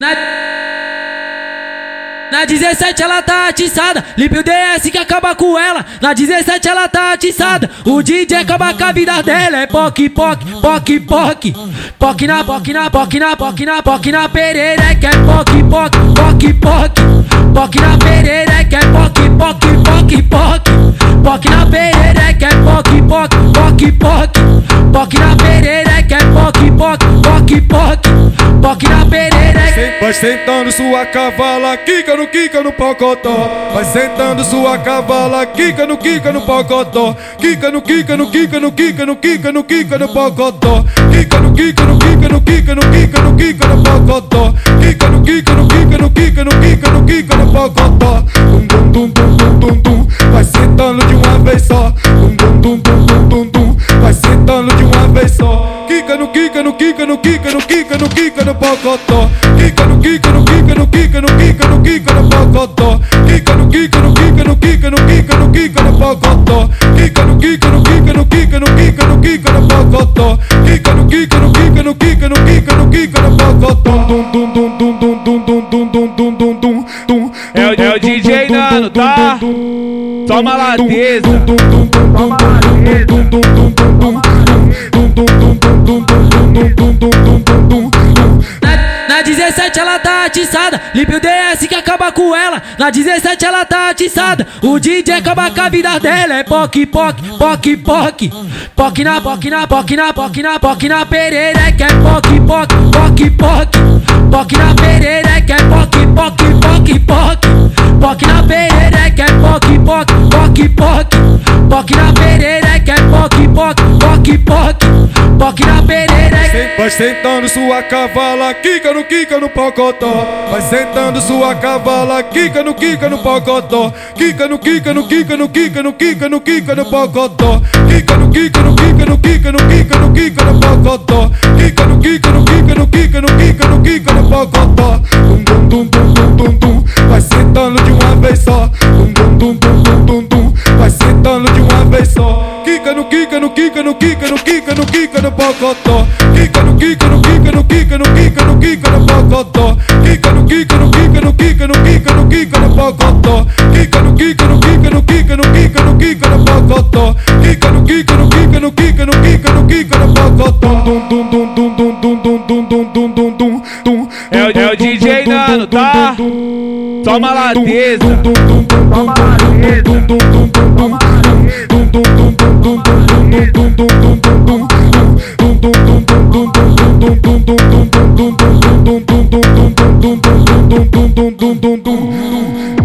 Na... Na 17 ela tá atiçada, limpa o DS que acaba com ela. Na 17 ela tá atiçada, o DJ acaba com a vida dela. É poc, poc, poc, poc. Poc na, poc na, poc na, poc na, poc na perereca. É poc, poc, poc, poc. Poc na perereca, é poc, poc, poc, poc. Poc na perereca, é poc, poc, poc, poc. Poc na perereca, é poc, poc, poc, poc. Poc na perereca. Vai sentando sua cavala, quica no quica no pocotó. Vai sentando sua cavala, quica no quica no pocotó. Quica no quica no quica no quica no quica no quica no pocotó. Quica no quica no quica no quica no quica no quica no pocotó. Quica no quica no quica no quica no quica no quica no pocotó. Dum dum dum dum dum dum Quica no quica no quica no quica no quica no pocotó. Quica no quica no quica no quica no quica no quica no pocotó. Quica no quica no quica no quica no quica no quica no pocotó. Quica no quica no quica no quica no quica no quica no pocotó. Quica no quica no quica no quica no quica no quica no pocotó. Dum dum dum dum dum dum dum dum dum dum dum dum dum. É o- é DJ Nano, tá? Toma lateza. Toma Na, na 17 ela tá atiçada, limpa o DS que acaba com ela. Na 17 ela tá atiçada, o DJ acaba com a vida dela. É poc, poc, poc, poc. Poc na, poc na, poc na, poc na, poc na perereca. É poc, poc, poc, poc. Poc na perereca, é poc, poc, poc, poc. Poc na perereca, é poc, poc, poc, poc. Poc na perereca, é poc, poc, poc, poc. Poc na perereca. Vai sentando sua cavala, quica no quica no pocotó. Vai sentando sua cavala, quica no quica no pocotó. Quica no quica no quica no quica no quica no quica no pocotó. Quica no quica no quica no quica no quica no quica no pocotó. Quica no quica no quica no quica no quica no quica no pocotó. Dum dum dum dum dum. Vai sentando de uma vez só. Quica no quica no quica no quica no quica no pocotó. Quica no quica no quica no quica no quica no quica no pocotó. Quica no quica no quica no quica no quica no quica no pocotó. Quica no quica no quica no quica no quica no quica no pocotó. Quica no quica no quica no quica no quica no quica no pocotó. Dum dum dum dum dum dum dum dum dum dum dum dum dum. É o- é DJ Nano, tá? Toma dum dum dum dum